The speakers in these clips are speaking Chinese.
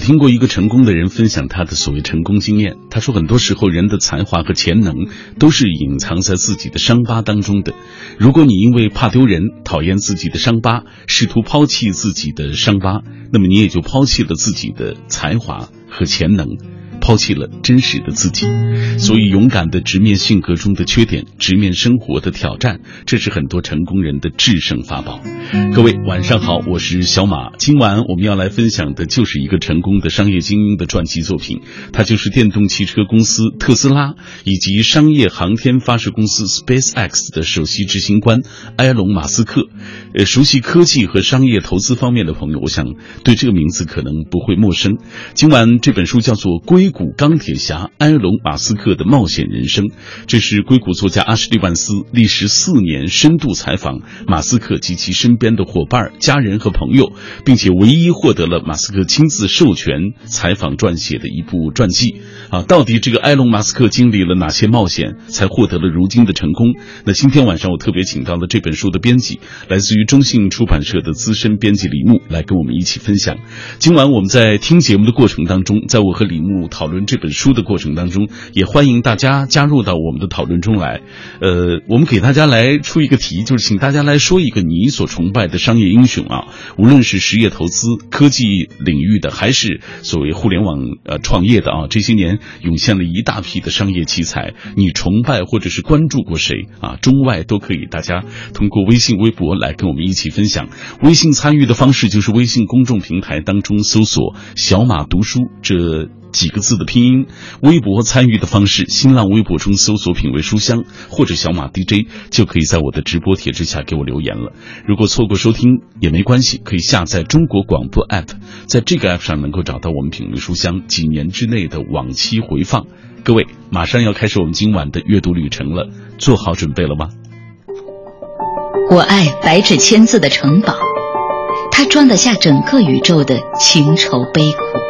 听过一个成功的人分享他的所谓成功经验，他说很多时候人的才华和潜能都是隐藏在自己的伤疤当中的。如果你因为怕丢人、讨厌自己的伤疤，试图抛弃自己的伤疤，那么你也就抛弃了自己的才华和潜能。抛弃了真实的自己，所以勇敢的直面性格中的缺点，直面生活的挑战，这是很多成功人的制胜法宝。各位晚上好，我是小马。今晚我们要来分享的就是一个成功的商业精英的传记作品，他就是电动汽车公司特斯拉以及商业航天发射公司 SpaceX 的首席执行官埃隆·马斯克。呃，熟悉科技和商业投资方面的朋友，我想对这个名字可能不会陌生。今晚这本书叫做《硅谷钢铁侠：埃隆·马斯克的冒险人生》，这是硅谷作家阿什利·万斯历时四年深度采访马斯克及其身边的伙伴、家人和朋友，并且唯一获得了马斯克亲自授权采访撰写的一部传记。啊，到底这个埃隆·马斯克经历了哪些冒险，才获得了如今的成功？那今天晚上我特别请到了这本书的编辑，来自于中信出版社的资深编辑李牧，来跟我们一起分享。今晚我们在听节目的过程当中，在我和李牧讨论这本书的过程当中，也欢迎大家加入到我们的讨论中来。呃，我们给大家来出一个题，就是请大家来说一个你所崇拜的商业英雄啊，无论是实业投资、科技领域的，还是所谓互联网呃创业的啊，这些年。涌现了一大批的商业奇才，你崇拜或者是关注过谁啊？中外都可以，大家通过微信、微博来跟我们一起分享。微信参与的方式就是微信公众平台当中搜索“小马读书”这几个字的拼音；微博参与的方式，新浪微博中搜索“品味书香”或者“小马 DJ”，就可以在我的直播帖之下给我留言了。如果错过收听也没关系，可以下载中国广播 app，在这个 app 上能够找到我们“品味书香”几年之内的往期。回放，各位马上要开始我们今晚的阅读旅程了，做好准备了吗？我爱白纸千字的城堡，它装得下整个宇宙的情愁悲苦。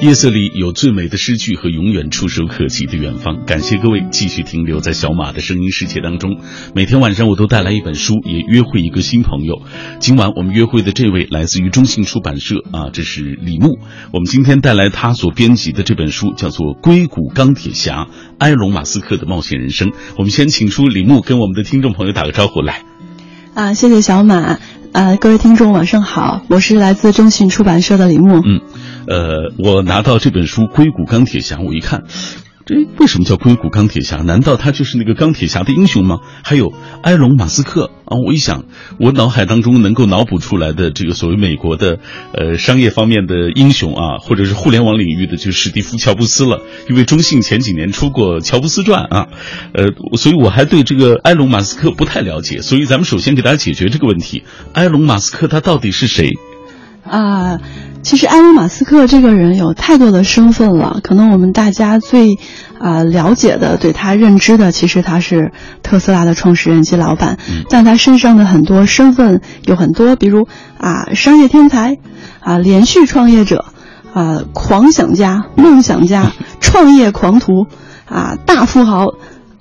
夜色里有最美的诗句和永远触手可及的远方。感谢各位继续停留在小马的声音世界当中。每天晚上我都带来一本书，也约会一个新朋友。今晚我们约会的这位来自于中信出版社啊，这是李牧。我们今天带来他所编辑的这本书，叫做《硅谷钢铁侠：埃隆·马斯克的冒险人生》。我们先请出李牧，跟我们的听众朋友打个招呼来。啊，谢谢小马。啊，各位听众晚上好，我是来自中信出版社的李牧。嗯。呃，我拿到这本书《硅谷钢铁侠》，我一看，这为什么叫硅谷钢铁侠？难道他就是那个钢铁侠的英雄吗？还有埃隆·马斯克啊！我一想，我脑海当中能够脑补出来的这个所谓美国的呃商业方面的英雄啊，或者是互联网领域的，就是史蒂夫·乔布斯了。因为中信前几年出过《乔布斯传》啊，呃，所以我还对这个埃隆·马斯克不太了解。所以咱们首先给大家解决这个问题：埃隆·马斯克他到底是谁？啊。其实埃隆·马斯克这个人有太多的身份了，可能我们大家最啊了解的、对他认知的，其实他是特斯拉的创始人及老板。但他身上的很多身份有很多，比如啊商业天才，啊连续创业者，啊狂想家、梦想家、创业狂徒，啊大富豪。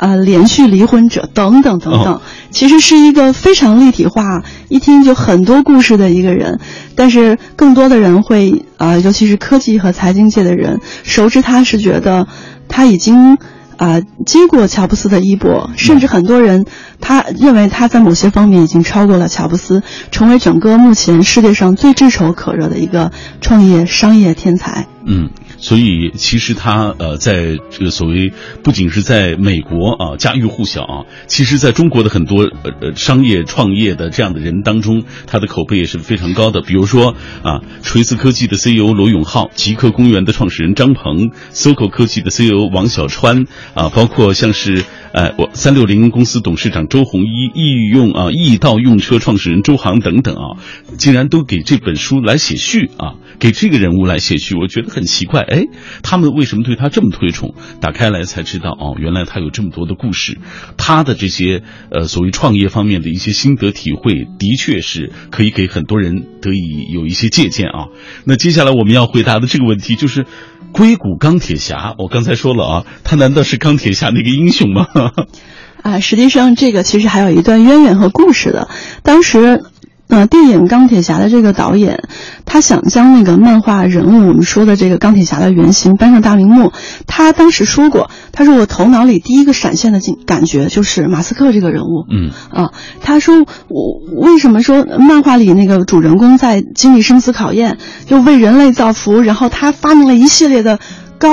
啊，连续离婚者等等等等，其实是一个非常立体化，一听就很多故事的一个人。但是更多的人会啊，尤其是科技和财经界的人，熟知他是觉得他已经啊接过乔布斯的衣钵，甚至很多人他认为他在某些方面已经超过了乔布斯，成为整个目前世界上最炙手可热的一个创业商业天才。嗯。所以其实他呃，在这个所谓不仅是在美国啊家喻户晓啊，其实在中国的很多呃商业创业的这样的人当中，他的口碑也是非常高的。比如说啊，锤子科技的 CEO 罗永浩，极客公园的创始人张鹏，SOCO 科技的 CEO 王小川啊，包括像是呃我三六零公司董事长周鸿祎，易用啊易到用车创始人周航等等啊，竟然都给这本书来写序啊，给这个人物来写序，我觉得很奇怪。哎，他们为什么对他这么推崇？打开来才知道，哦，原来他有这么多的故事，他的这些呃所谓创业方面的一些心得体会，的确是可以给很多人得以有一些借鉴啊。那接下来我们要回答的这个问题就是，硅谷钢铁侠，我刚才说了啊，他难道是钢铁侠那个英雄吗？啊，实际上这个其实还有一段渊源和故事的。当时，呃，电影《钢铁侠》的这个导演，他想将那个漫画人物，我们说的这个钢铁侠的原型搬上大荧幕。他当时说过，他说我头脑里第一个闪现的感感觉就是马斯克这个人物。嗯啊，他说我为什么说漫画里那个主人公在经历生死考验，就为人类造福，然后他发明了一系列的高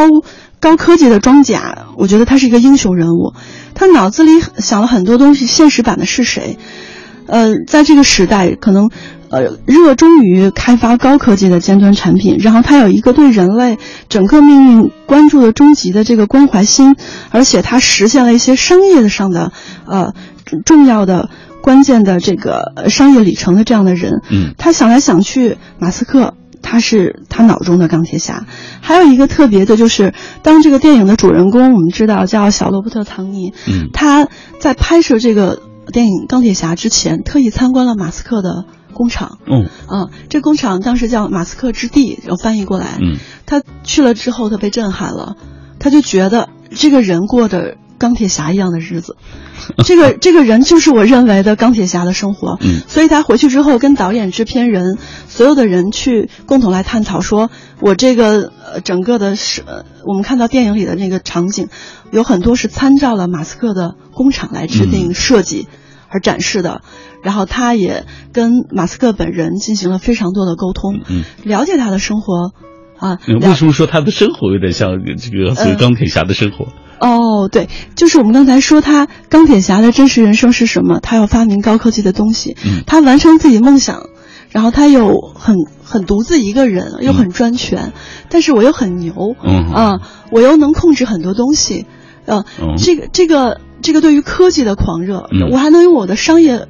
高科技的装甲，我觉得他是一个英雄人物。他脑子里想了很多东西，现实版的是谁？呃，在这个时代，可能呃热衷于开发高科技的尖端产品，然后他有一个对人类整个命运关注的终极的这个关怀心，而且他实现了一些商业上的呃重要的关键的这个呃商业里程的这样的人。嗯他想来想去，马斯克。他是他脑中的钢铁侠，还有一个特别的就是，当这个电影的主人公我们知道叫小罗伯特·唐尼，嗯他在拍摄这个电影《钢铁侠》之前，特意参观了马斯克的工厂。嗯啊，这工厂当时叫马斯克之地，然后翻译过来。嗯他去了之后，他被震撼了，他就觉得这个人过着钢铁侠一样的日子，这个 这个人就是我认为的钢铁侠的生活。嗯所以他回去之后跟导演、制片人所有的人去共同来探讨，说我这个呃整个的是呃我们看到电影里的那个场景，有很多是参照了马斯克的工厂来制定嗯设计而展示的。然后他也跟马斯克本人进行了非常多的沟通，嗯。了解他的生活。啊，为什么说他的生活有点像这个所谓钢铁侠的生活？哦，对，就是我们刚才说他钢铁侠的真实人生是什么？他要发明高科技的东西，嗯。他完成自己梦想，然后他又很很独自一个人，又很专权，但是我又很牛，嗯。啊，我又能控制很多东西，呃，嗯这个这个这个对于科技的狂热，嗯。我还能用我的商业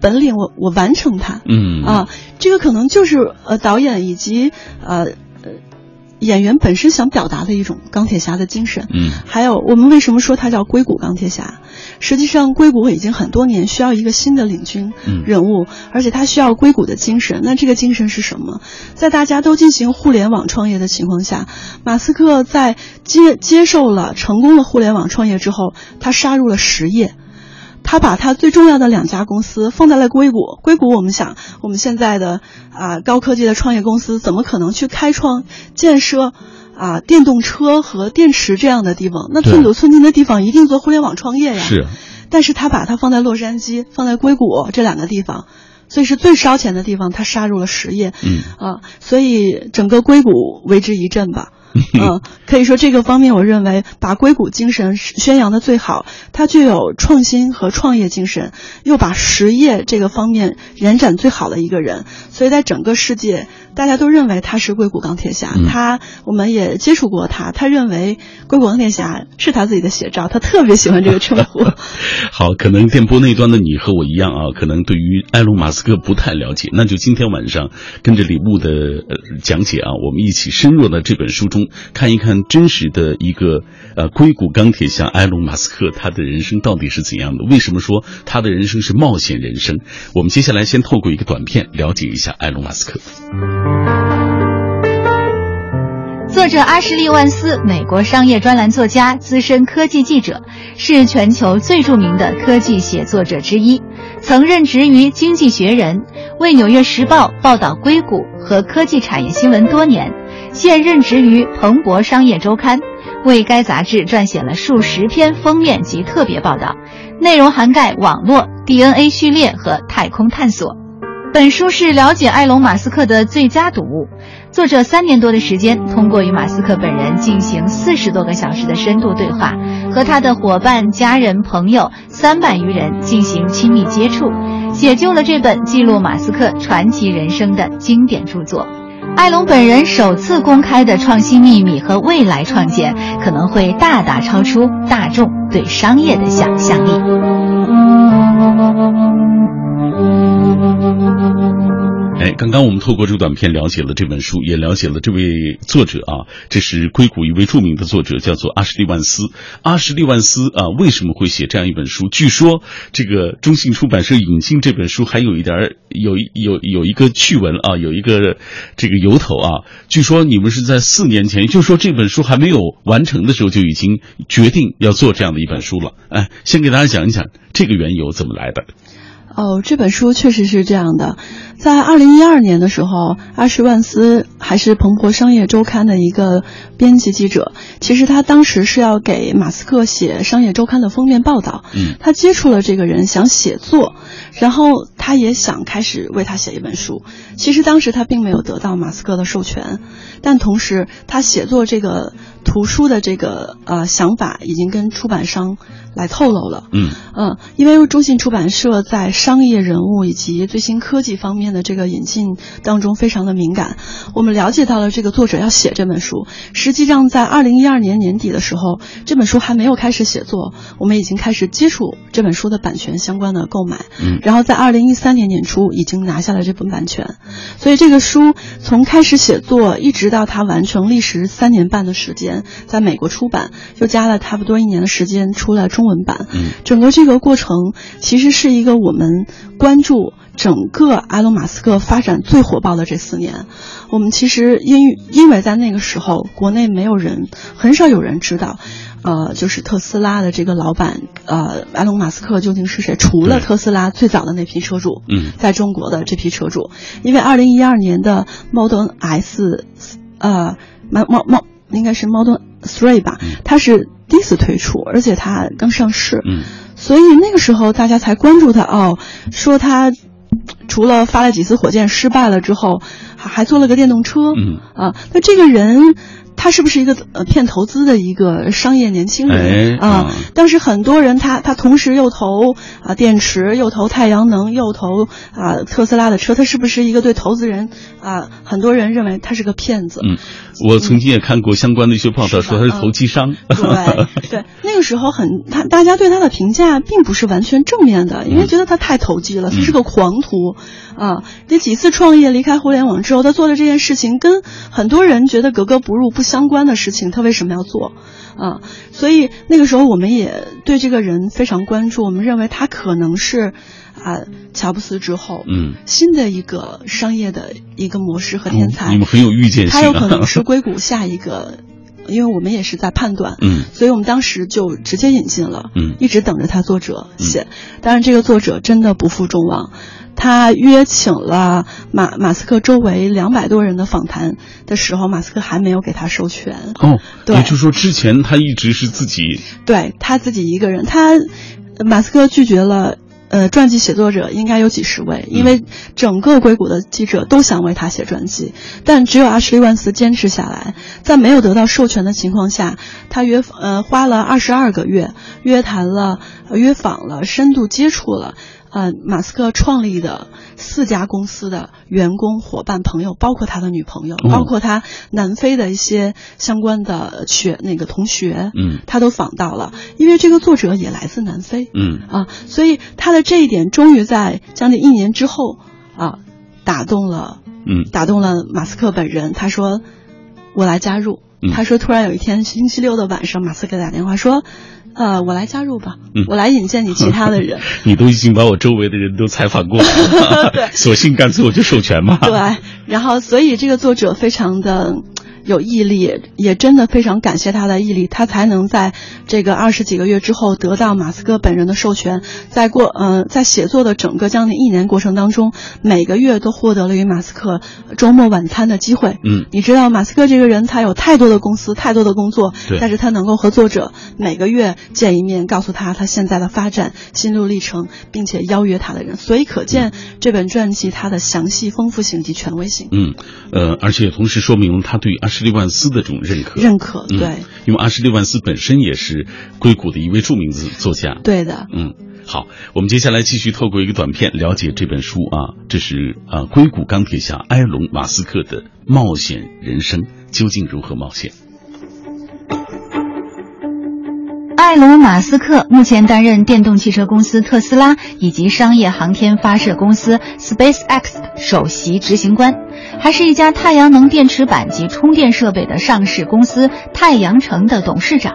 本领，我我完成它，嗯。啊，这个可能就是呃导演以及呃呃演员本身想表达的一种钢铁侠的精神。嗯还有我们为什么说他叫硅谷钢铁侠？实际上，硅谷已经很多年需要一个新的领军嗯人物，而且他需要硅谷的精神。那这个精神是什么？在大家都进行互联网创业的情况下，马斯克在接接受了成功的互联网创业之后，他杀入了实业。他把他最重要的两家公司放在了硅谷。硅谷，我们想，我们现在的啊、高科技的创业公司怎么可能去开创建设啊电动车和电池这样的地方？那寸土寸金的地方一定做互联网创业呀。是啊但是他把它放在洛杉矶、放在硅谷这两个地方，所以是最烧钱的地方，他杀入了实业。嗯啊，所以整个硅谷为之一振吧。嗯，可以说这个方面，我认为把硅谷精神宣扬的最好，它具有创新和创业精神，又把实业这个方面延展最好的一个人，所以在整个世界，大家都认为他是硅谷钢铁侠。嗯他我们也接触过他，他认为硅谷钢铁侠是他自己的写照，他特别喜欢这个称呼。好，可能电波那端的你和我一样啊，可能对于埃隆·马斯克不太了解，那就今天晚上跟着李牧的呃讲解啊，我们一起深入到这本书中看一看真实的一个呃硅谷钢铁侠埃隆·马斯克他的人生到底是怎样的？为什么说他的人生是冒险人生？我们接下来先透过一个短片了解一下埃隆·马斯克。作者阿什利·万斯，美国商业专栏作家、资深科技记者，是全球最著名的科技写作者之一。曾任职于《经济学人》，为《纽约时报》报道硅谷和科技产业新闻多年。现任职于《彭博商业周刊》，为该杂志撰写了数十篇封面及特别报道，内容涵盖网络、DNA 序列和太空探索。本书是了解埃隆·马斯克的最佳读物。作者三年多的时间，通过与马斯克本人进行四十多个小时的深度对话，和他的伙伴、家人、朋友三百余人进行亲密接触，写就了这本记录马斯克传奇人生的经典著作。埃隆本人首次公开的创新秘密和未来创建，可能会大大超出大众对商业的想象力。哎，刚刚我们透过这个短片了解了这本书，也了解了这位作者啊，这是硅谷一位著名的作者，叫做阿什利万斯。阿什利万斯啊，为什么会写这样一本书？据说这个中信出版社引进这本书还有一点有有有一个趣闻啊，有一个这个由头啊。据说你们是在四年前，也就是说这本书还没有完成的时候，就已经决定要做这样的一本书了。哎，先给大家讲一讲这个缘由怎么来的。哦，这本书确实是这样的。在二零一二年的时候，阿什万斯还是彭博商业周刊的一个编辑记者。其实他当时是要给马斯克写商业周刊的封面报道。嗯，他接触了这个人，想写作，然后他也想开始为他写一本书。其实当时他并没有得到马斯克的授权，但同时他写作这个图书的这个呃想法已经跟出版商来透露了。嗯嗯，因为中信出版社在商业人物以及最新科技方面的这个引进当中非常的敏感。我们了解到了这个作者要写这本书，实际上在二零一二年年底的时候，这本书还没有开始写作，我们已经开始接触这本书的版权相关的购买。嗯然后在二零一三年年初已经拿下了这本版权，所以这个书从开始写作一直到它完成，历时三年半的时间，在美国出版，又加了差不多一年的时间出了中文版。嗯整个这个过程其实是一个我们关注整个埃隆·马斯克发展最火爆的这四年。我们其实因因为在那个时候，国内没有人，很少有人知道，呃，就是特斯拉的这个老板，呃，埃隆·马斯克究竟是谁？除了特斯拉最早的那批车主，嗯。在中国的这批车主，因为二零一二年的 Model S，呃，Mo Mo Mo 应该是 Model Three 吧，它是第一次推出，而且它刚上市，嗯。所以那个时候大家才关注他哦，说他除了发了几次火箭失败了之后，还还做了个电动车，嗯啊，那这个人。他是不是一个呃骗投资的一个商业年轻人哎啊嗯？当时很多人他他同时又投啊电池，又投太阳能，又投啊特斯拉的车，他是不是一个对投资人啊？很多人认为他是个骗子。嗯，我曾经也看过相关的一些报道，说他是投机商。对对，那个时候很他大家对他的评价并不是完全正面的，因为觉得他太投机了，他是个狂徒啊。这几次创业离开互联网之后，他做的这件事情跟很多人觉得格格不入、不相关的事情，他为什么要做啊？所以那个时候我们也对这个人非常关注，我们认为他可能是啊乔布斯之后嗯，新的一个商业的一个模式和天才。你们很有预见性、啊。他有可能是硅谷下一个，因为我们也是在判断，嗯所以我们当时就直接引进了，嗯一直等着他作者写。当然，这个作者真的不负众望，他约请了马马斯克周围两百多人的访谈的时候，马斯克还没有给他授权。哦，对也就是说之前他一直是自己对他自己一个人，他马斯克拒绝了。呃，传记写作者应该有几十位，因为整个硅谷的记者都想为他写传记，但只有阿什利万斯坚持下来，在没有得到授权的情况下，他约呃花了二十二个月，约谈了、呃约访了、深度接触了。呃，马斯克创立的四家公司的员工、伙伴、朋友，包括他的女朋友，哦包括他南非的一些相关的学那个同学，嗯。他都访到了，因为这个作者也来自南非，嗯。啊，所以他的这一点终于在将近一年之后啊，打动了嗯。打动了马斯克本人。他说：“我来加入。嗯。他说：“突然有一天星期六的晚上，马斯克打电话说：‘呃，我来加入吧，嗯我来引荐你其他的人。’你都已经把我周围的人都采访过了，对索性干脆我就授权嘛。对，然后所以这个作者非常的有毅力，也真的非常感谢他的毅力，他才能在这个二十几个月之后得到马斯克本人的授权，在过呃在写作的整个将近一年过程当中，每个月都获得了与马斯克周末晚餐的机会。嗯，你知道马斯克这个人，他有太多的公司，太多的工作，但是他能够和作者每个月见一面，告诉他他现在的发展心路历程，并且邀约他的人，所以可见这本传记它的详细、丰富性及权威性。嗯，呃，而且同时说明了他对阿什利万斯的这种认可。认可，嗯对，因为阿什利万斯本身也是硅谷的一位著名的作家。对的。嗯，好，我们接下来继续透过一个短片了解这本书啊，这是啊硅谷钢铁侠埃隆·马斯克的冒险人生究竟如何冒险？埃隆·马斯克目前担任电动汽车公司特斯拉以及商业航天发射公司 SpaceX 首席执行官，还是一家太阳能电池板及充电设备的上市公司太阳城的董事长。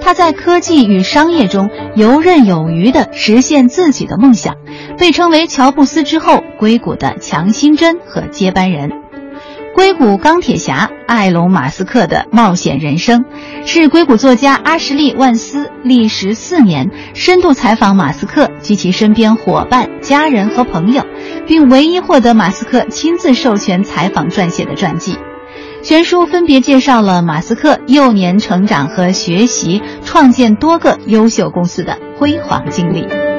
他在科技与商业中游刃有余地实现自己的梦想，被称为乔布斯之后硅谷的强心针和接班人。硅谷钢铁侠埃隆·马斯克的冒险人生，是硅谷作家阿什利·万斯历时四年深度采访马斯克及其身边伙伴、家人和朋友，并唯一获得马斯克亲自授权采访撰写的传记。全书分别介绍了马斯克幼年成长和学习、创建多个优秀公司的辉煌经历。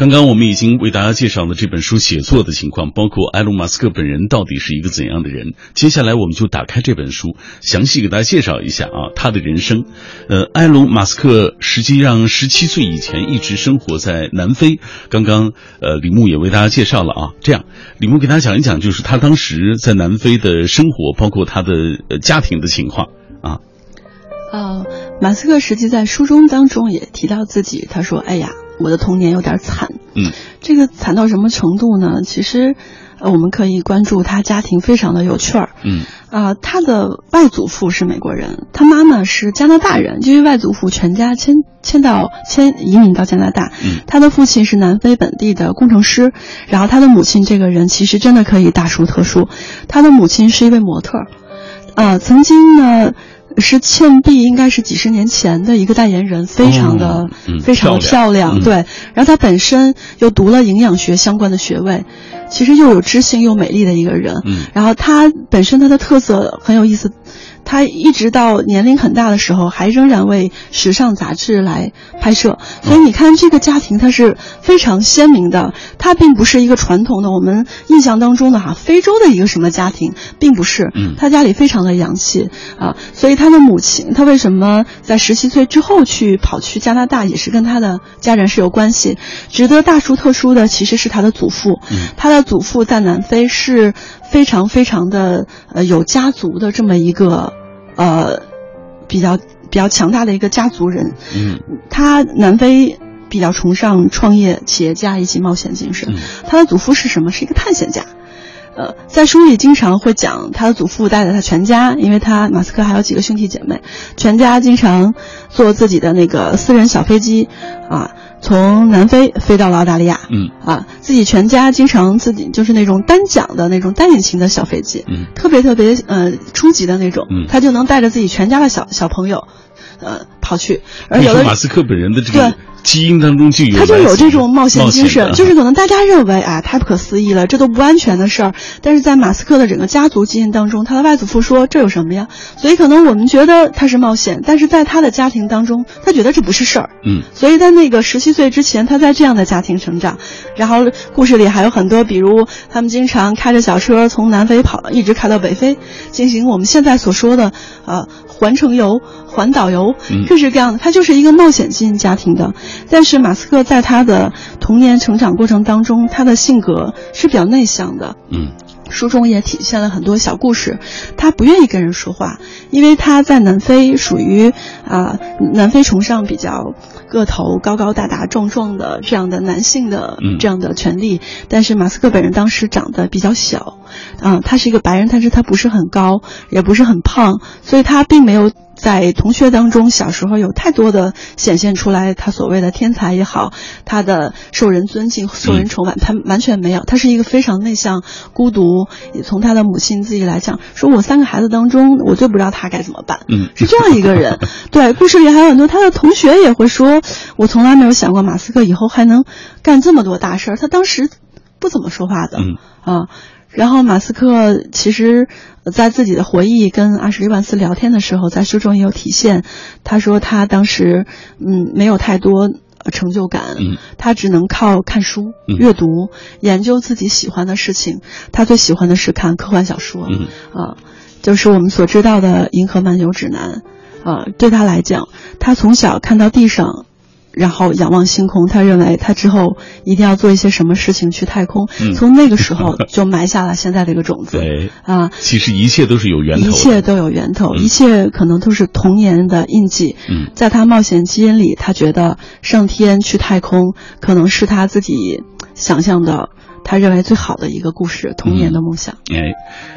刚刚我们已经为大家介绍了这本书写作的情况，包括埃隆·马斯克本人到底是一个怎样的人。接下来我们就打开这本书，详细给大家介绍一下啊他的人生。呃，埃隆·马斯克实际上十七岁以前一直生活在南非。刚刚呃李牧也为大家介绍了啊，这样李牧给大家讲一讲，就是他当时在南非的生活，包括他的家庭的情况啊。呃，马斯克实际在书中当中也提到自己，他说：“哎呀，我的童年有点惨。”嗯，这个惨到什么程度呢？其实，呃，我们可以关注他家庭非常的有趣儿。嗯，啊、他的外祖父是美国人，他妈妈是加拿大人，因为外祖父全家迁迁到迁移民到加拿大。嗯，他的父亲是南非本地的工程师，然后他的母亲这个人其实真的可以大书特书，他的母亲是一位模特儿，啊、曾经呢。是倩碧，应该是几十年前的一个代言人，非常的、非常的漂亮。嗯对，然后她本身又读了营养学相关的学位，其实又有知性又美丽的一个人。嗯然后她本身她的特色很有意思，她一直到年龄很大的时候，还仍然为时尚杂志来拍摄。所以你看，这个家庭它是非常鲜明的，它并不是一个传统的我们印象当中的哈非洲的一个什么家庭，并不是。嗯他家里非常的洋气啊，所以他的母亲，他为什么在十七岁之后去跑去加拿大，也是跟他的家人是有关系。值得大书特书的其实是他的祖父，嗯他的祖父在南非是非常非常的呃有家族的这么一个呃比较比较强大的一个家族人。嗯他南非比较崇尚创业、企业家以及冒险精神。嗯他的祖父是什么？是一个探险家。呃，在书里经常会讲他的祖父带着他全家，因为他马斯克还有几个兄弟姐妹，全家经常坐自己的那个私人小飞机，啊，从南非飞到了澳大利亚，嗯。啊，自己全家经常自己就是那种单桨的那种单引擎的小飞机，嗯。特别特别呃初级的那种，嗯。他就能带着自己全家的小小朋友，呃，跑去，而有的马斯克本人的这个对基因当中就有他就有这种冒险精神，就是可能大家认为啊太不可思议了，这都不安全的事儿，但是在马斯克的整个家族基因当中，他的外祖父说这有什么呀？所以可能我们觉得他是冒险，但是在他的家庭当中，他觉得这不是事儿。嗯所以在那个十七岁之前，他在这样的家庭成长。然后故事里还有很多，比如他们经常开着小车从南非跑，一直开到北非，进行我们现在所说的呃环城游、环岛游嗯，各式各样的。他就是一个冒险基因家庭的。但是马斯克在他的童年成长过程当中，他的性格是比较内向的。嗯书中也体现了很多小故事，他不愿意跟人说话，因为他在南非属于啊、南非崇尚比较个头高高大大壮壮的这样的男性的嗯这样的权利，但是马斯克本人当时长得比较小，啊、他是一个白人，但是他不是很高，也不是很胖，所以他并没有在同学当中，小时候有太多的显现出来，他所谓的天才也好，他的受人尊敬、受人崇拜，他完全没有。他是一个非常内向、孤独。也从他的母亲自己来讲，说我三个孩子当中，我最不知道他该怎么办。嗯，是这样一个人。对，故事里还有很多他的同学也会说，我从来没有想过马斯克以后还能干这么多大事儿。他当时不怎么说话的。嗯啊。然后马斯克其实，在自己的回忆跟阿什利万斯聊天的时候，在书中也有体现。他说他当时嗯没有太多成就感，嗯，他只能靠看书、阅读、研究自己喜欢的事情。他最喜欢的是看科幻小说，嗯啊，就是我们所知道的《银河漫游指南》啊。对他来讲，他从小看到地上。然后仰望星空，他认为他之后一定要做一些什么事情去太空。嗯、从那个时候就埋下了现在这个种子。对啊，其实一切都是有源头，一切都有源头，嗯、一切可能都是童年的印记。嗯，在他冒险基因里，他觉得上天去太空可能是他自己想象的。他认为最好的一个故事，童年的梦想。哎，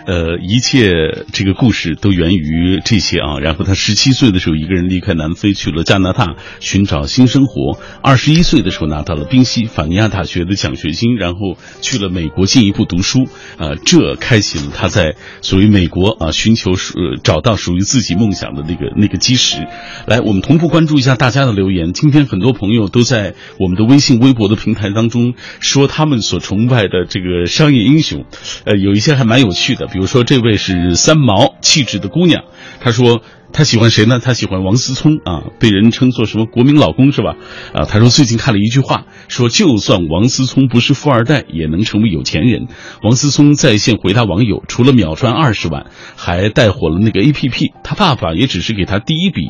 呃，一切这个故事都源于这些啊。然后他十七岁的时候，一个人离开南非去了加拿大寻找新生活。二十一岁的时候拿到了宾夕法尼亚大学的奖学金，然后去了美国进一步读书。呃，这开启了他在所谓美国啊寻求属找到属于自己梦想的那个那个基石。来，我们同步关注一下大家的留言。今天很多朋友都在我们的微信、微博的平台当中说他们所崇拜。的这个商业英雄，呃，有一些还蛮有趣的，比如说这位是三毛气质的姑娘，她说她喜欢谁呢？她喜欢王思聪啊，被人称作什么国民老公是吧？啊，她说最近看了一句话，说就算王思聪不是富二代，也能成为有钱人。王思聪在线回答网友，除了秒赚二十万，还带火了那个 A P P。他爸爸也只是给他第一笔，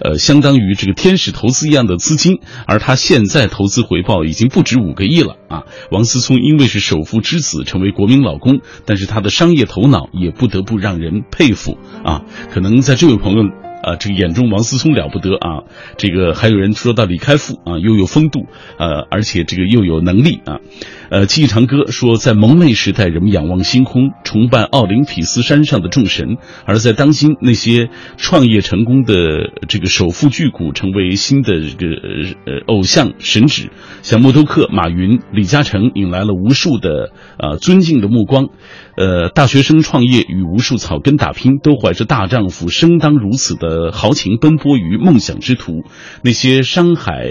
呃，相当于这个天使投资一样的资金，而他现在投资回报已经不止五个亿了啊。王思聪因为是首富之子，成为国民老公，但是他的商业头脑也不得不让人佩服啊。可能在这位朋友。啊，这个眼中王思聪了不得啊！这个还有人说到李开复啊，又有风度，呃，而且这个又有能力啊。呃，记忆长歌说，在蒙昧时代，人们仰望星空，崇拜奥林匹斯山上的众神；而在当今，那些创业成功的这个首富巨贾，成为新的这个呃偶像神祇，像默多克、马云、李嘉诚，引来了无数的呃尊敬的目光。呃，大学生创业与无数草根打拼，都怀着大丈夫生当如此的豪情奔波于梦想之途。那些山海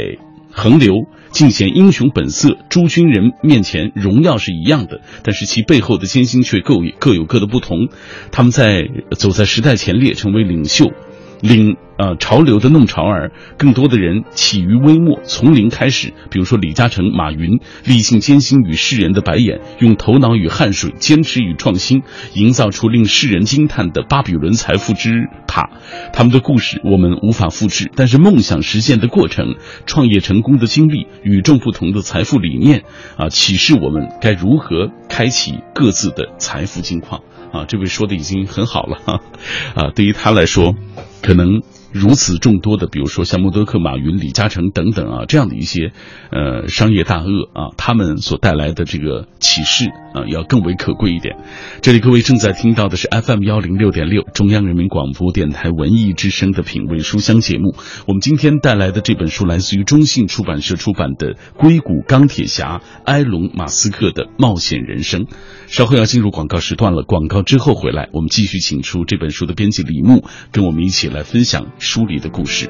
横流，尽显英雄本色。诸军人面前，荣耀是一样的，但是其背后的艰辛却各各有各的不同。他们在走在时代前列，成为领袖。领呃潮流的弄潮儿，更多的人起于微末，从零开始。比如说李嘉诚、马云，历尽艰辛与世人的白眼，用头脑与汗水，坚持与创新，营造出令世人惊叹的巴比伦财富之塔。他们的故事我们无法复制，但是梦想实现的过程、创业成功的经历、与众不同的财富理念啊，启示我们该如何开启各自的财富金矿啊。这位说的已经很好了哈，啊，对于他来说。可能如此众多的，比如说像默多克、马云、李嘉诚等等啊，这样的一些呃商业大鳄啊，他们所带来的这个启示啊，要更为可贵一点。这里各位正在听到的是 FM 幺零六点六中央人民广播电台文艺之声的品味书香节目。我们今天带来的这本书来自于中信出版社出版的《硅谷钢铁侠埃隆·马斯克的冒险人生》。稍后要进入广告时段了，广告之后回来，我们继续请出这本书的编辑李牧，跟我们一起来分享书里的故事。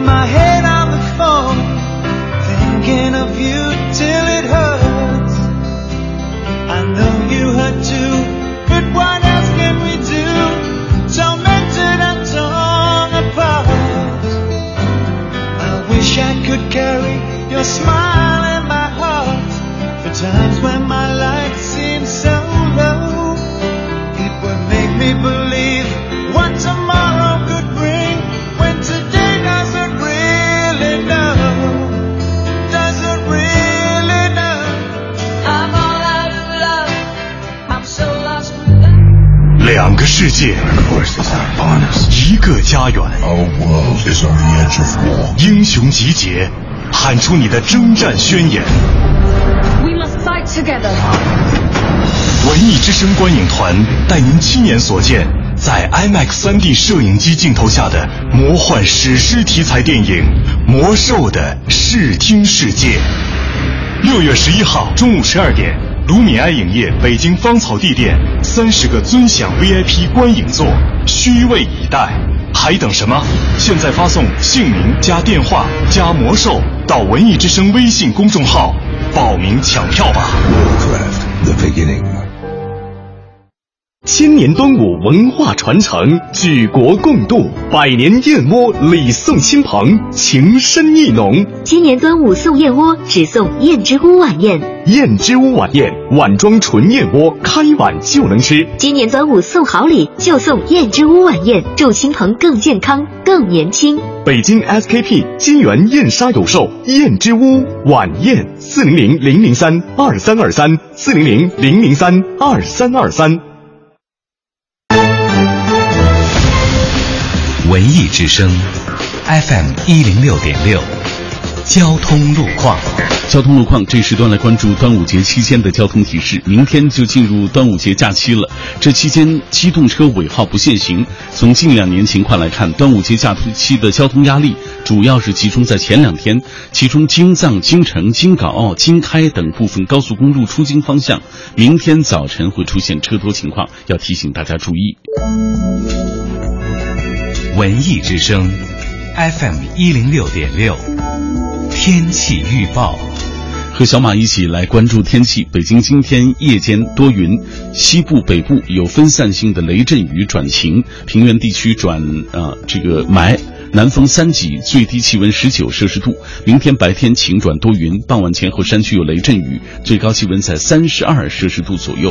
my head on the phone, thinking of you till it hurts. I know you hurt too, but what else can we do? Tormented and torn apart. I wish I could carry your smile. 世界，一个家园。英雄集结，喊出你的征战宣言。We must fight together. 文艺之声观影团带您亲眼所见，在 IMAX 3D 摄影机镜头下的魔幻史诗题材电影《魔兽的视听世界》。六月十一号中午十二点，卢米埃影业北京芳草地店三十个尊享 VIP 观影座，虚位以待，还等什么？现在发送姓名加电话加魔兽到文艺之声微信公众号报名抢票吧。The beginning. 千年端午文化传承，举国共度，百年燕窝礼送亲朋，情深意浓。今年端午送燕窝，只送燕之屋晚宴。燕之屋晚宴，碗装纯燕窝，开碗就能吃。今年端午送好礼，就送燕之屋晚宴，祝亲朋更健康、更年轻。北京 SKP 金源燕莎有售燕之屋晚宴，四零零零零三二三二三，四零零零零三二三二三。文艺之声，FM 一零六点六，交通路况。交通路况这时段来关注端午节期间的交通提示。明天就进入端午节假期了，这期间机动车尾号不限行。从近两年情况来看，端午节假期的交通压力主要是集中在前两天，其中京藏、京承、京港澳、京开等部分高速公路出京方向，明天早晨会出现车多情况，要提醒大家注意。文艺之声，FM 一零六点六，天气预报。和小马一起来关注天气。北京今天夜间多云，西部、北部有分散性的雷阵雨转晴，平原地区转啊、呃、这个霾。南风三级，最低气温十九摄氏度。明天白天晴转多云，傍晚前后山区有雷阵雨，最高气温在三十二摄氏度左右。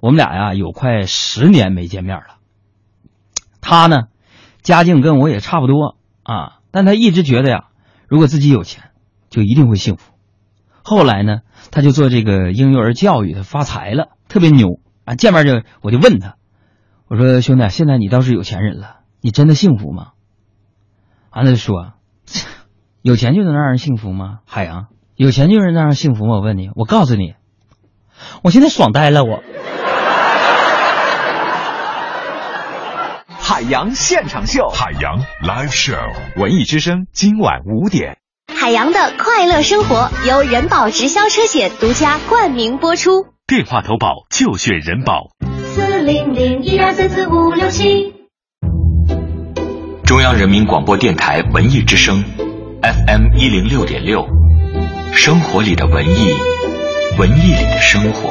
我们俩呀有快十年没见面了。他呢，家境跟我也差不多啊，但他一直觉得呀，如果自己有钱，就一定会幸福。后来呢，他就做这个婴幼儿教育，他发财了，特别牛啊！见面就我就问他，我说兄弟，现在你倒是有钱人了，你真的幸福吗？完了就说。有钱就能让人幸福吗？海洋，有钱就能让人幸福吗？我问你，我告诉你，我现在爽呆了，我。海洋现场秀，海洋 live show，文艺之声今晚五点。海洋的快乐生活由人保直销车险独家冠名播出。电话投保就选人保。四零零一二三四五六七。中央人民广播电台文艺之声。FM 一零六点六，生活里的文艺，文艺里的生活。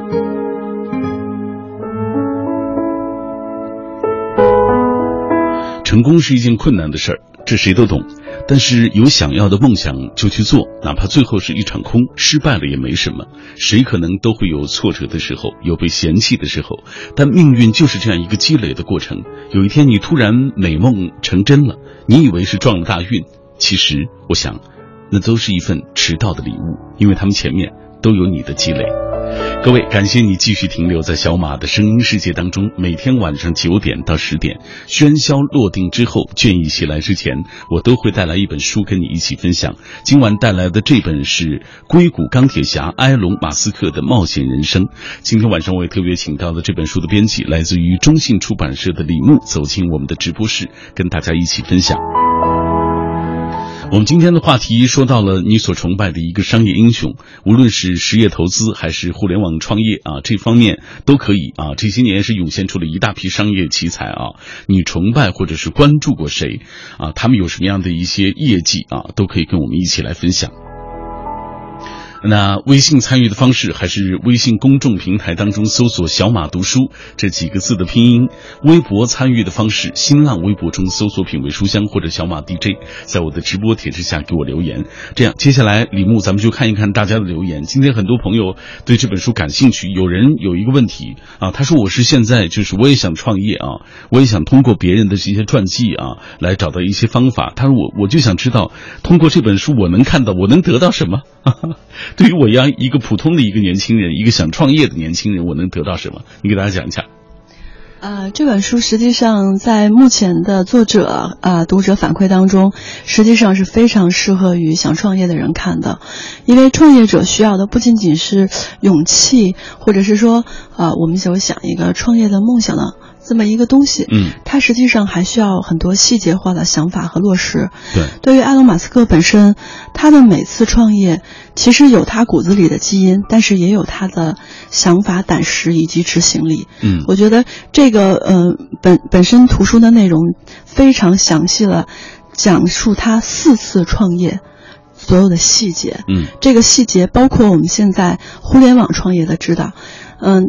成功是一件困难的事儿，这谁都懂。但是有想要的梦想就去做，哪怕最后是一场空，失败了也没什么。谁可能都会有挫折的时候，有被嫌弃的时候。但命运就是这样一个积累的过程。有一天你突然美梦成真了，你以为是撞了大运，其实我想，那都是一份迟到的礼物，因为他们前面都有你的积累。各位，感谢你继续停留在小马的声音世界当中。每天晚上九点到十点，喧嚣落定之后，倦意袭来之前，我都会带来一本书跟你一起分享。今晚带来的这本是《硅谷钢铁侠埃隆·马斯克的冒险人生》。今天晚上我也特别请到了这本书的编辑，来自于中信出版社的李牧，走进我们的直播室，跟大家一起分享。我们今天的话题说到了你所崇拜的一个商业英雄，无论是实业投资还是互联网创业啊，这方面都可以啊。这些年是涌现出了一大批商业奇才啊，你崇拜或者是关注过谁啊？他们有什么样的一些业绩啊？都可以跟我们一起来分享。那微信参与的方式还是微信公众平台当中搜索“小马读书”这几个字的拼音。微博参与的方式，新浪微博中搜索“品味书香”或者“小马 DJ”，在我的直播帖之下给我留言。这样，接下来李牧，咱们就看一看大家的留言。今天很多朋友对这本书感兴趣，有人有一个问题啊，他说：“我是现在就是我也想创业啊，我也想通过别人的这些传记啊来找到一些方法。”他说：“我我就想知道，通过这本书我能看到，我能得到什么？” 对于我一样一个普通的一个年轻人，一个想创业的年轻人，我能得到什么？你给大家讲一下。呃，这本书实际上在目前的作者啊读者反馈当中，实际上是非常适合于想创业的人看的，因为创业者需要的不仅仅是勇气，或者是说啊我们所想一个创业的梦想的。这么一个东西，嗯，它实际上还需要很多细节化的想法和落实。对，对于埃隆·马斯克本身，他的每次创业其实有他骨子里的基因，但是也有他的想法、胆识以及执行力。嗯，我觉得这个呃本本身图书的内容非常详细了，讲述他四次创业所有的细节。嗯，这个细节包括我们现在互联网创业的指导。嗯。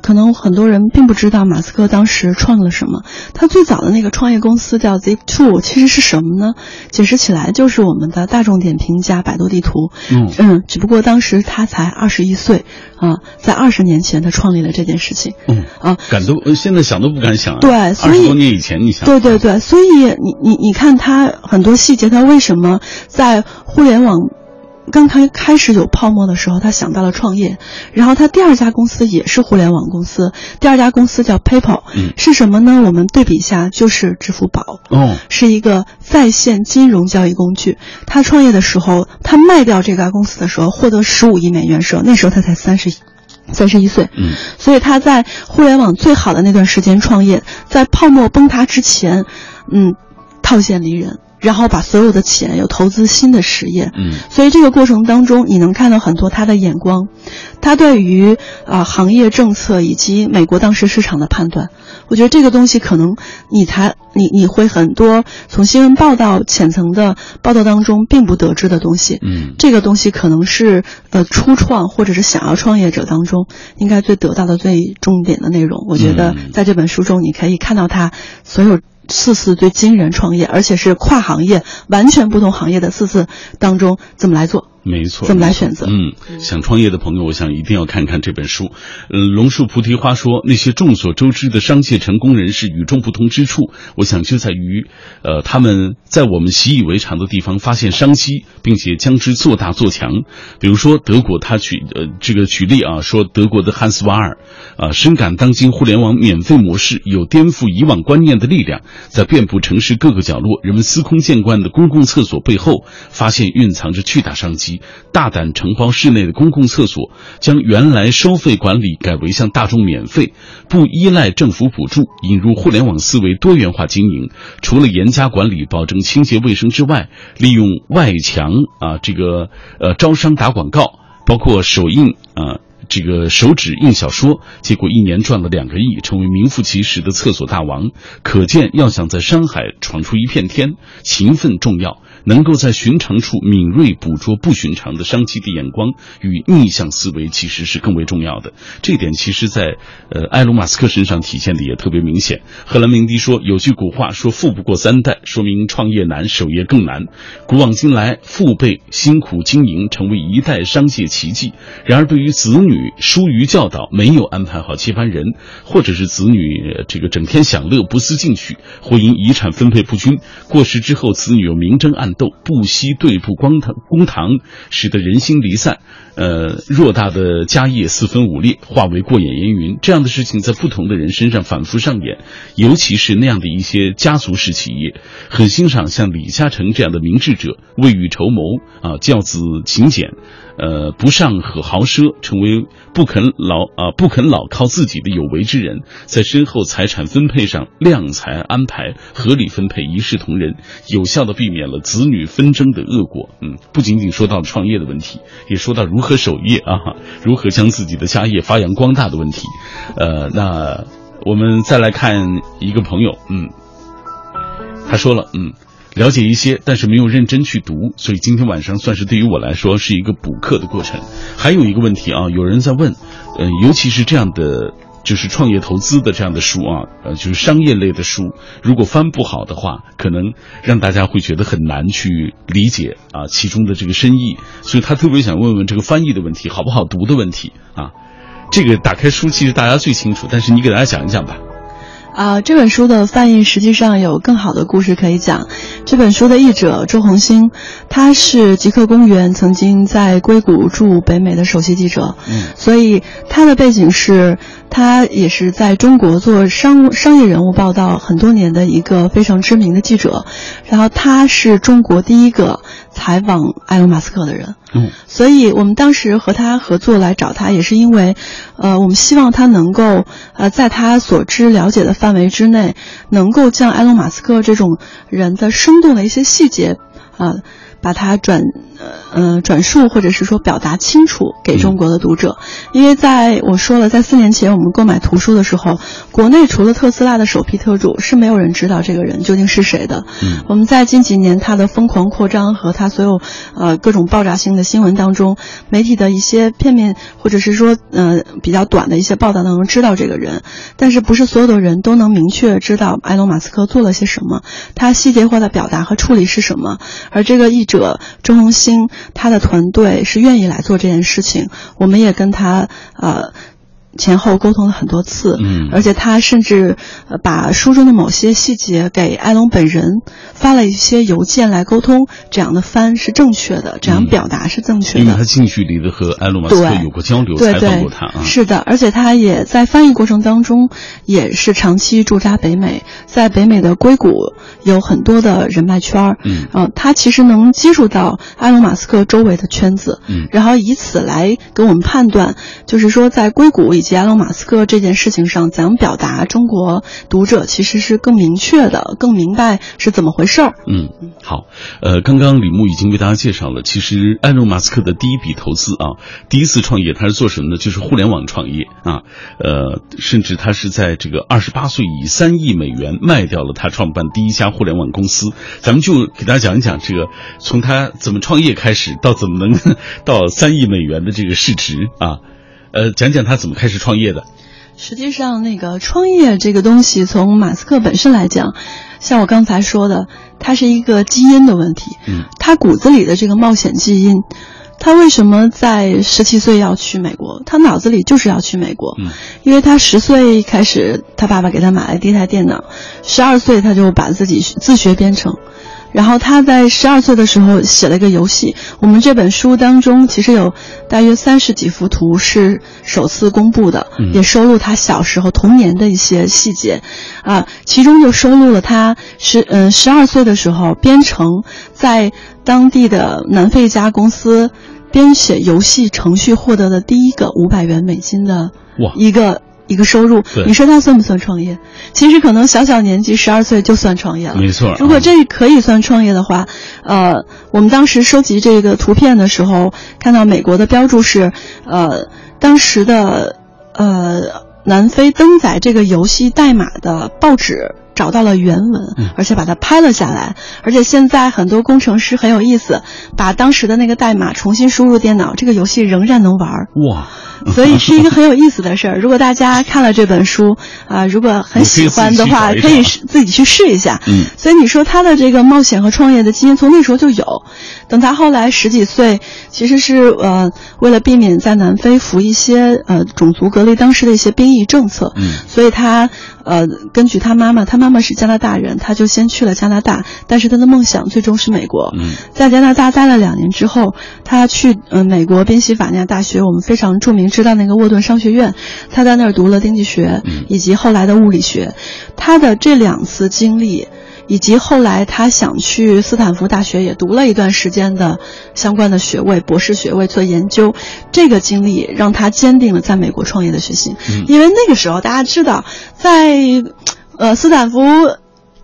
可能很多人并不知道马斯克当时创了什么。他最早的那个创业公司叫 Zip2，其实是什么呢？解释起来就是我们的大众点评加百度地图。嗯嗯，只不过当时他才二十一岁啊，在二十年前他创立了这件事情。嗯啊，敢都现在想都不敢想。对，所以二十多年以前你想。对对对，所以你你你看他很多细节，他为什么在互联网？刚开开始有泡沫的时候，他想到了创业，然后他第二家公司也是互联网公司，第二家公司叫 PayPal，嗯，是什么呢？我们对比一下，就是支付宝，哦，是一个在线金融交易工具。他创业的时候，他卖掉这家公司的时候，获得十五亿美元时候，那时候他才三十三十一岁，嗯，所以他在互联网最好的那段时间创业，在泡沫崩塌之前，嗯，套现离人。然后把所有的钱又投资新的实业，嗯，所以这个过程当中，你能看到很多他的眼光，他对于啊行业政策以及美国当时市场的判断，我觉得这个东西可能你才你你会很多从新闻报道浅层的报道当中并不得知的东西，嗯，这个东西可能是呃初创或者是想要创业者当中应该最得到的最重点的内容。我觉得在这本书中你可以看到他所有。四次对惊人创业，而且是跨行业、完全不同行业的四次当中，怎么来做？没错，怎么来选择？嗯，想创业的朋友，我想一定要看看这本书。嗯，龙树菩提花说，那些众所周知的商界成功人士与众不同之处，我想就在于，呃，他们在我们习以为常的地方发现商机，并且将之做大做强。比如说德国，他举呃这个举例啊，说德国的汉斯瓦尔，啊，深感当今互联网免费模式有颠覆以往观念的力量，在遍布城市各个角落、人们司空见惯的公共厕所背后，发现蕴藏着巨大商机。大胆承包室内的公共厕所，将原来收费管理改为向大众免费，不依赖政府补助，引入互联网思维，多元化经营。除了严加管理、保证清洁卫生之外，利用外墙啊这个呃招商打广告，包括首映啊这个手指印小说，结果一年赚了两个亿，成为名副其实的厕所大王。可见，要想在山海闯出一片天，勤奋重要。能够在寻常处敏锐捕捉不寻常的商机的眼光与逆向思维，其实是更为重要的。这点其实，在呃埃隆·马斯克身上体现的也特别明显。赫兰明迪说：“有句古话说‘富不过三代’，说明创业难，守业更难。古往今来，父辈辛苦经营，成为一代商界奇迹。然而，对于子女疏于教导，没有安排好接班人，或者是子女这个整天享乐不思进取，或因遗产分配不均，过世之后子女又明争暗。”斗不惜对簿公堂，公堂使得人心离散，呃，偌大的家业四分五裂，化为过眼烟云。这样的事情在不同的人身上反复上演，尤其是那样的一些家族式企业。很欣赏像李嘉诚这样的明智者，未雨绸缪啊，教子勤俭。呃，不尚可豪奢，成为不肯老啊不肯老靠自己的有为之人，在身后财产分配上量才安排，合理分配，一视同仁，有效的避免了子女纷争的恶果。嗯，不仅仅说到创业的问题，也说到如何守业啊，如何将自己的家业发扬光大的问题。呃，那我们再来看一个朋友，嗯，他说了，嗯。了解一些，但是没有认真去读，所以今天晚上算是对于我来说是一个补课的过程。还有一个问题啊，有人在问，呃，尤其是这样的就是创业投资的这样的书啊，呃，就是商业类的书，如果翻不好的话，可能让大家会觉得很难去理解啊其中的这个深意。所以他特别想问问这个翻译的问题，好不好读的问题啊。这个打开书其实大家最清楚，但是你给大家讲一讲吧。啊，这本书的翻译实际上有更好的故事可以讲。这本书的译者周红星，他是极客公园曾经在硅谷驻北美的首席记者，嗯，所以他的背景是。他也是在中国做商商业人物报道很多年的一个非常知名的记者，然后他是中国第一个采访埃隆·马斯克的人，嗯，所以我们当时和他合作来找他，也是因为，呃，我们希望他能够，呃，在他所知了解的范围之内，能够将埃隆·马斯克这种人的生动的一些细节，啊。把它转，呃，转述或者是说表达清楚给中国的读者，因为在我说了，在四年前我们购买图书的时候，国内除了特斯拉的首批特助，是没有人知道这个人究竟是谁的。嗯，我们在近几年他的疯狂扩张和他所有，呃，各种爆炸性的新闻当中，媒体的一些片面或者是说，呃，比较短的一些报道当中知道这个人，但是不是所有的人都能明确知道埃隆·马斯克做了些什么，他细节化的表达和处理是什么，而这个一。者周鸿星，他的团队是愿意来做这件事情，我们也跟他呃。前后沟通了很多次，嗯，而且他甚至把书中的某些细节给埃隆本人发了一些邮件来沟通，这样的翻是正确的，这样表达是正确的。因为他近距离的和埃隆马斯克有过交流，采访过他啊。是的，而且他也在翻译过程当中也是长期驻扎北美，在北美的硅谷有很多的人脉圈儿，嗯，啊，他其实能接触到埃隆马斯克周围的圈子，嗯，然后以此来给我们判断，就是说在硅谷。以及埃隆·马斯克这件事情上，怎样表达中国读者其实是更明确的、更明白是怎么回事儿。嗯，好，呃，刚刚李牧已经为大家介绍了，其实埃隆·马斯克的第一笔投资啊，第一次创业他是做什么呢？就是互联网创业啊，呃，甚至他是在这个二十八岁以三亿美元卖掉了他创办第一家互联网公司。咱们就给大家讲一讲这个，从他怎么创业开始，到怎么能 到三亿美元的这个市值啊。呃，讲讲他怎么开始创业的。实际上，那个创业这个东西，从马斯克本身来讲，像我刚才说的，他是一个基因的问题。嗯，他骨子里的这个冒险基因，他为什么在十七岁要去美国？他脑子里就是要去美国。嗯，因为他十岁开始，他爸爸给他买了第一台电脑，十二岁他就把自己自学编程。然后他在十二岁的时候写了一个游戏。我们这本书当中其实有大约三十几幅图是首次公布的，也收录他小时候童年的一些细节，啊，其中就收录了他十嗯十二岁的时候编程，在当地的南非一家公司编写游戏程序获得的第一个五百元美金的一个。一个收入，你说他算不算创业？其实可能小小年纪十二岁就算创业了。没错，如果这可以算创业的话，呃，我们当时收集这个图片的时候，看到美国的标注是，呃，当时的呃南非登载这个游戏代码的报纸。找到了原文，而且把它拍了下来。而且现在很多工程师很有意思，把当时的那个代码重新输入电脑，这个游戏仍然能玩。哇！所以是一个很有意思的事儿。如果大家看了这本书啊，如果很喜欢的话，可以自己去试一下。嗯。所以你说他的这个冒险和创业的基因从那时候就有。等他后来十几岁，其实是呃为了避免在南非服一些呃种族隔离当时的一些兵役政策。嗯。所以他呃根据他妈妈，他妈妈是加拿大人，他就先去了加拿大，但是他的梦想最终是美国。嗯。在加拿大待了两年之后，他去呃美国宾夕法尼亚大学，我们非常著名。知道那个沃顿商学院，他在那儿读了经济学，以及后来的物理学。他的这两次经历，以及后来他想去斯坦福大学也读了一段时间的相关的学位，博士学位做研究。这个经历让他坚定了在美国创业的决心。因为那个时候大家知道，在呃斯坦福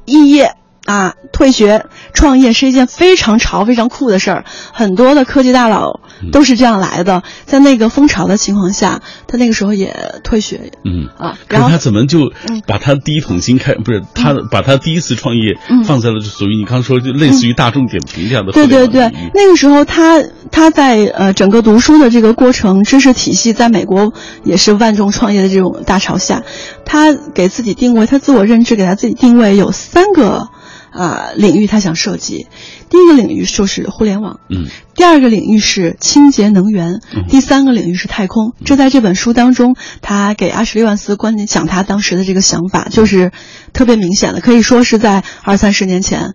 肄业。啊，退学创业是一件非常潮、非常酷的事儿，很多的科技大佬都是这样来的。在那个风潮的情况下，他那个时候也退学。嗯啊，然后他怎么就把他第一桶金开？不是他把他第一次创业放在了属于你刚说就类似于大众点评这样的。对对对，那个时候他他在呃整个读书的这个过程，知识体系在美国也是万众创业的这种大潮下，他给自己定位，他自我认知给他自己定位有三个。啊，领域他想涉及，第一个领域就是互联网，嗯，第二个领域是清洁能源，第三个领域是太空。这在这本书当中，他给阿什利万斯讲他当时的这个想法，就是特别明显的，可以说是在二三十年前。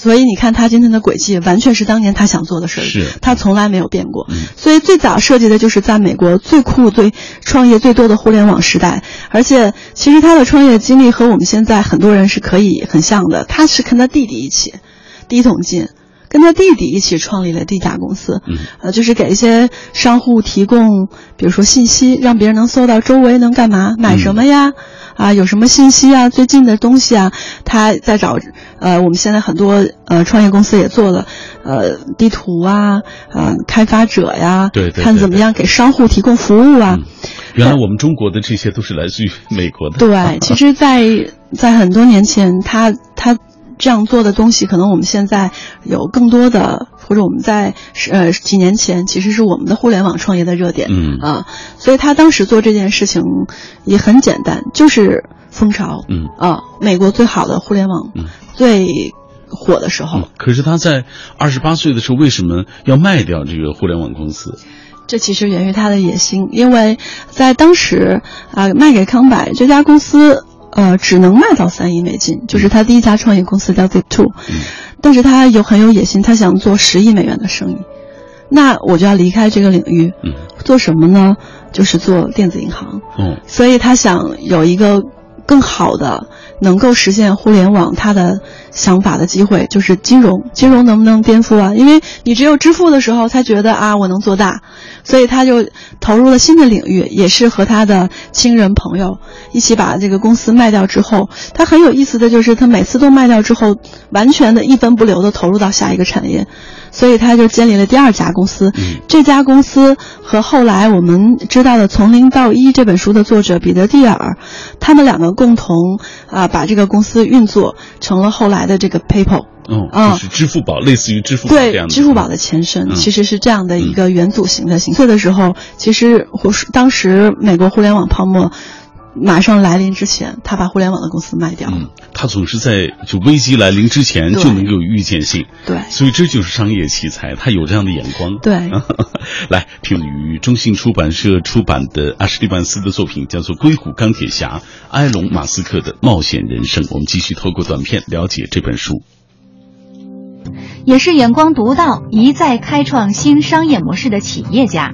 所以你看他今天的轨迹，完全是当年他想做的事是他从来没有变过。所以最早设计的就是在美国最酷、最创业最多的互联网时代。而且其实他的创业经历和我们现在很多人是可以很像的。他是跟他弟弟一起，第一桶金，跟他弟弟一起创立了第一家公司。嗯，呃，就是给一些商户提供，比如说信息，让别人能搜到周围能干嘛，买什么呀。啊，有什么信息啊？最近的东西啊，他在找，呃，我们现在很多呃创业公司也做了，呃，地图啊，呃，开发者呀，对对，看怎么样给商户提供服务啊。原来我们中国的这些都是来自于美国的。对，其实，在在很多年前，他他这样做的东西，可能我们现在有更多的。或者我们在呃几年前，其实是我们的互联网创业的热点，嗯啊，所以他当时做这件事情也很简单，就是风潮，嗯啊，美国最好的互联网最火的时候。可是他在二十八岁的时候，为什么要卖掉这个互联网公司？这其实源于他的野心，因为在当时啊，卖给康柏这家公司，呃，只能卖到三亿美金，就是他第一家创业公司叫 Zip Two。但是他有很有野心，他想做十亿美元的生意，那我就要离开这个领域，做什么呢？就是做电子银行。嗯，所以他想有一个更好的能够实现互联网他的想法的机会，就是金融。金融能不能颠覆啊？因为你只有支付的时候，才觉得啊我能做大，所以他就投入了新的领域，也是和他的亲人朋友一起把这个公司卖掉之后，他很有意思的就是他每次都卖掉之后，完全的一分不留的投入到下一个产业。所以他就建立了第二家公司，这家公司和后来我们知道的《从零到一》这本书的作者彼得蒂尔，他们两个共同啊把这个公司运作成了后来的这个 PayPal。哦，就是支付宝，类似于支付宝这样的。对，支付宝的前身其实是这样的一个元祖型的形式的时候，其实当时美国互联网泡沫。马上来临之前，他把互联网的公司卖掉。嗯，他总是在就危机来临之前就能够有预见性。对，所以这就是商业奇才，他有这样的眼光。对，来听于中信出版社出版的阿什利万斯的作品，叫做《硅谷钢铁侠：埃隆·马斯克的冒险人生》。我们继续透过短片了解这本书。也是眼光独到、一再开创新商业模式的企业家，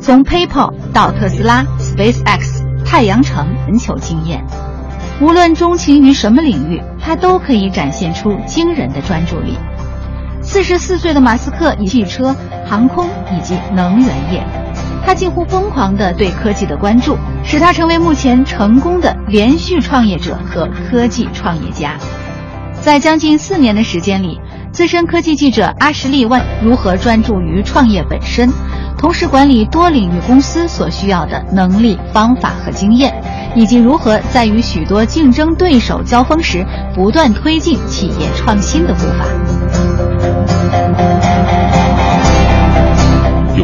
从 PayPal 到特斯拉、SpaceX。太阳城全球经验，无论钟情于什么领域，他都可以展现出惊人的专注力。四十四岁的马斯克以汽车、航空以及能源业，他近乎疯狂的对科技的关注，使他成为目前成功的连续创业者和科技创业家。在将近四年的时间里，资深科技记者阿什利万如何专注于创业本身？同时管理多领域公司所需要的能力、方法和经验，以及如何在与许多竞争对手交锋时不断推进企业创新的步伐。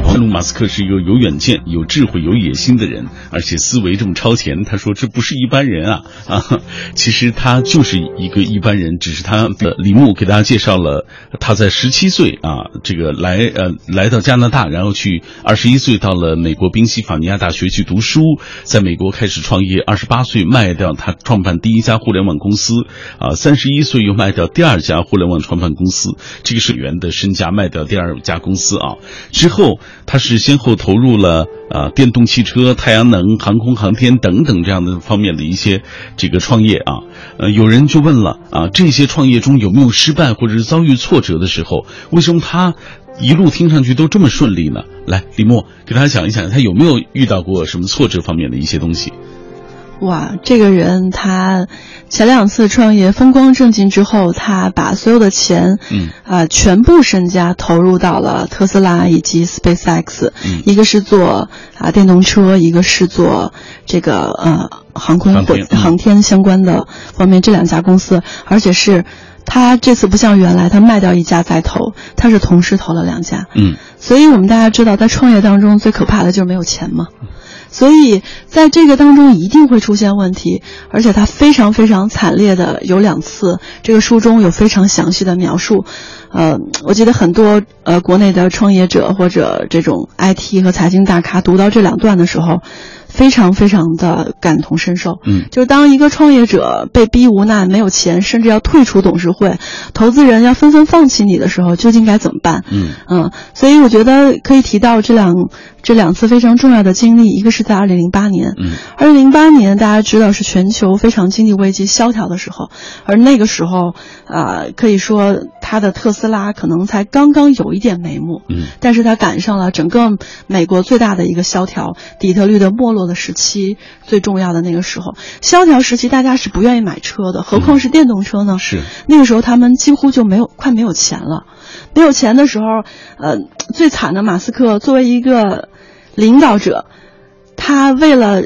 埃隆·马斯克是一个有远见、有智慧、有野心的人，而且思维这么超前。他说：“这不是一般人啊啊！”其实他就是一个一般人，只是他的李牧给大家介绍了他在十七岁啊，这个来呃来到加拿大，然后去二十一岁到了美国宾夕法尼亚大学去读书，在美国开始创业，二十八岁卖掉他创办第一家互联网公司啊，三十一岁又卖掉第二家互联网创办公司，这个是元的身家卖掉第二家公司啊之后。他是先后投入了啊电动汽车、太阳能、航空航天等等这样的方面的一些这个创业啊，呃，有人就问了啊，这些创业中有没有失败或者是遭遇挫折的时候？为什么他一路听上去都这么顺利呢？来，李默给大家讲一讲，他有没有遇到过什么挫折方面的一些东西？哇，这个人他前两次创业风光正劲之后，他把所有的钱，嗯，啊，全部身家投入到了特斯拉以及 SpaceX，嗯，一个是做啊电动车，一个是做这个呃航空航天航天相关的方面，这两家公司，而且是他这次不像原来他卖掉一家再投，他是同时投了两家，嗯，所以我们大家知道，在创业当中最可怕的就是没有钱嘛。所以在这个当中一定会出现问题，而且它非常非常惨烈的有两次，这个书中有非常详细的描述。呃，我记得很多呃国内的创业者或者这种 IT 和财经大咖读到这两段的时候，非常非常的感同身受。嗯，就是当一个创业者被逼无奈、没有钱，甚至要退出董事会，投资人要纷纷放弃你的时候，究竟该怎么办？嗯嗯，所以我觉得可以提到这两。这两次非常重要的经历，一个是在二零零八年，嗯，二零零八年大家知道是全球非常经济危机萧条的时候，而那个时候啊，可以说他的特斯拉可能才刚刚有一点眉目，嗯，但是他赶上了整个美国最大的一个萧条，底特律的没落的时期，最重要的那个时候，萧条时期大家是不愿意买车的，何况是电动车呢？是那个时候他们几乎就没有快没有钱了，没有钱的时候，呃，最惨的马斯克作为一个。领导者，他为了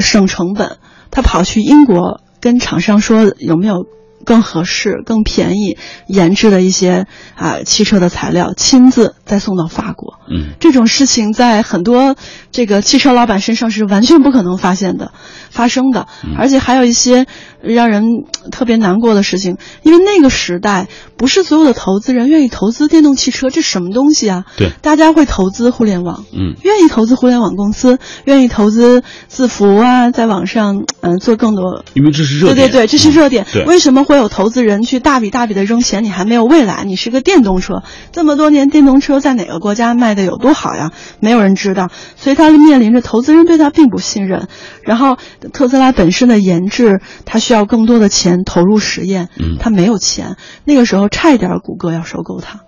省成本，他跑去英国跟厂商说有没有更合适、更便宜研制的一些啊汽车的材料，亲自再送到法国。嗯，这种事情在很多这个汽车老板身上是完全不可能发现的、发生的，而且还有一些。让人特别难过的事情，因为那个时代不是所有的投资人愿意投资电动汽车，这什么东西啊？对，大家会投资互联网，嗯，愿意投资互联网公司，愿意投资字符啊，在网上嗯做更多，因为这是热点，对对对，这是热点。对，为什么会有投资人去大笔大笔的扔钱？你还没有未来，你是个电动车，这么多年电动车在哪个国家卖的有多好呀？没有人知道，所以他面临着投资人对他并不信任。然后特斯拉本身的研制，它需要更多的钱投入实验，嗯，它没有钱。那个时候差一点谷歌要收购它，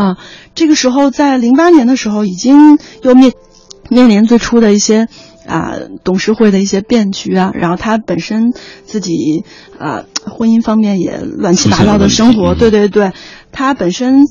啊，这个时候在零八年的时候已经又面面临最初的一些啊董事会的一些变局啊，然后他本身自己啊婚姻方面也乱七八糟的生活，对对对，他本身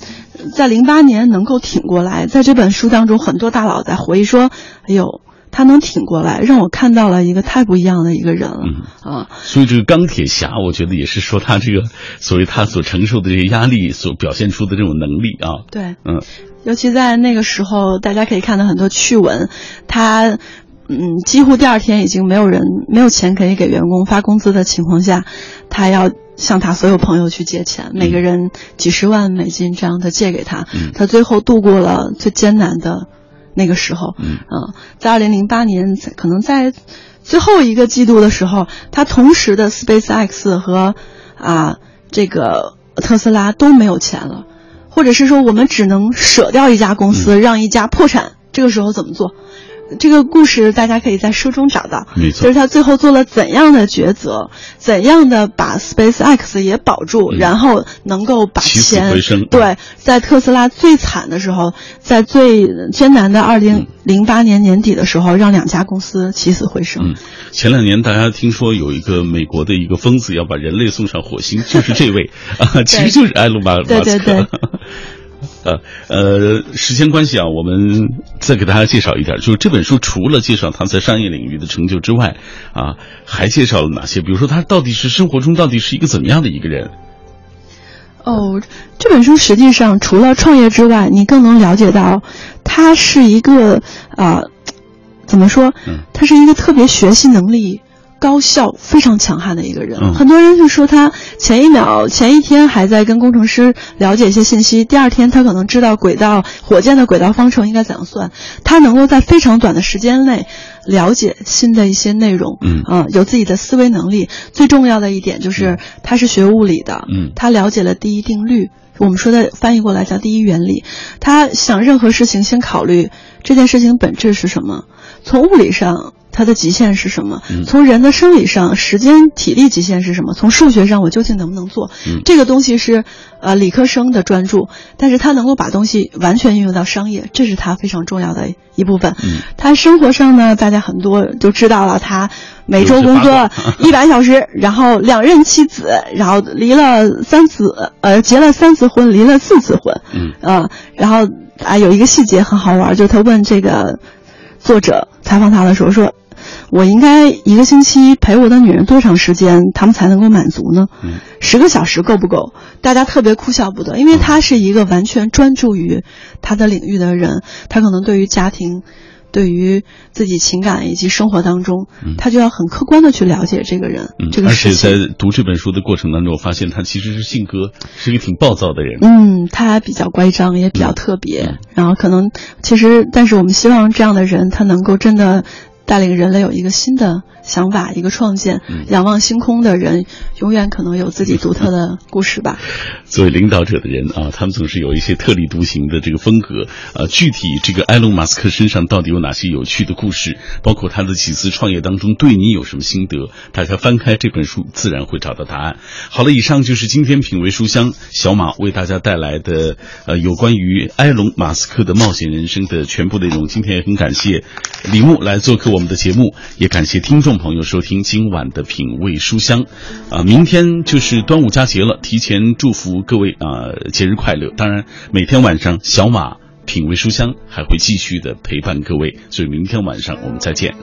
在零八年能够挺过来，在这本书当中，很多大佬在回忆说，哎呦。他能挺过来，让我看到了一个太不一样的一个人了啊！所以这个钢铁侠，我觉得也是说他这个所谓他所承受的这些压力所表现出的这种能力啊。对，嗯，尤其在那个时候，大家可以看到很多趣闻，他嗯，几乎第二天已经没有人没有钱可以给员工发工资的情况下，他要向他所有朋友去借钱，每个人几十万美金这样的借给他，他最后度过了最艰难的。那个时候，嗯，在二零零八年，可能在最后一个季度的时候，他同时的 SpaceX 和啊这个特斯拉都没有钱了，或者是说我们只能舍掉一家公司，让一家破产。这个时候怎么做？这个故事大家可以在书中找到，没错，就是他最后做了怎样的抉择，怎样的把 SpaceX 也保住，然后能够把钱对，在特斯拉最惨的时候，在最艰难的二零零八年年底的时候，让两家公司起死回生。嗯，前两年大家听说有一个美国的一个疯子要把人类送上火星，就是这位。啊，其实就是埃隆马马斯克。呃呃，时间关系啊，我们再给大家介绍一点，就是这本书除了介绍他在商业领域的成就之外，啊，还介绍了哪些？比如说他到底是生活中到底是一个怎么样的一个人？哦，这本书实际上除了创业之外，你更能了解到，他是一个啊、呃，怎么说？他是一个特别学习能力。高效非常强悍的一个人，嗯、很多人就说他前一秒、前一天还在跟工程师了解一些信息，第二天他可能知道轨道火箭的轨道方程应该怎样算，他能够在非常短的时间内了解新的一些内容，嗯啊、呃，有自己的思维能力。最重要的一点就是他是学物理的，嗯，他了解了第一定律，我们说的翻译过来叫第一原理。他想任何事情先考虑这件事情本质是什么，从物理上。它的极限是什么？从人的生理上，时间、体力极限是什么？从数学上，我究竟能不能做？嗯、这个东西是呃理科生的专注，但是他能够把东西完全运用到商业，这是他非常重要的一部分。嗯、他生活上呢，大家很多都知道了，他每周工作一百小时，然后两任妻子，然后离了三次，呃，结了三次婚，离了四次婚。嗯呃，然后啊，有一个细节很好玩，就他问这个作者采访他的时候说。我应该一个星期陪我的女人多长时间，他们才能够满足呢？嗯，十个小时够不够？大家特别哭笑不得，因为他是一个完全专注于他的领域的人，他可能对于家庭、对于自己情感以及生活当中，嗯、他就要很客观的去了解这个人。嗯，这个而且在读这本书的过程当中，我发现他其实是性格是一个挺暴躁的人。嗯，他比较乖张，也比较特别。嗯、然后可能其实，但是我们希望这样的人，他能够真的。带领人类有一个新的想法，一个创建。嗯、仰望星空的人，永远可能有自己独特的故事吧。作为领导者的人啊，他们总是有一些特立独行的这个风格。呃，具体这个埃隆·马斯克身上到底有哪些有趣的故事？包括他的几次创业当中，对你有什么心得？大家翻开这本书，自然会找到答案。好了，以上就是今天品味书香小马为大家带来的呃有关于埃隆·马斯克的冒险人生的全部内容。今天也很感谢李牧来做客我们的节目，也感谢听朋友收听今晚的品味书香。啊、明天就是端午佳节了，提前祝福各位啊、节日快乐。当然，每天晚上小马品味书香还会继续的陪伴各位，所以明天晚上我们再见。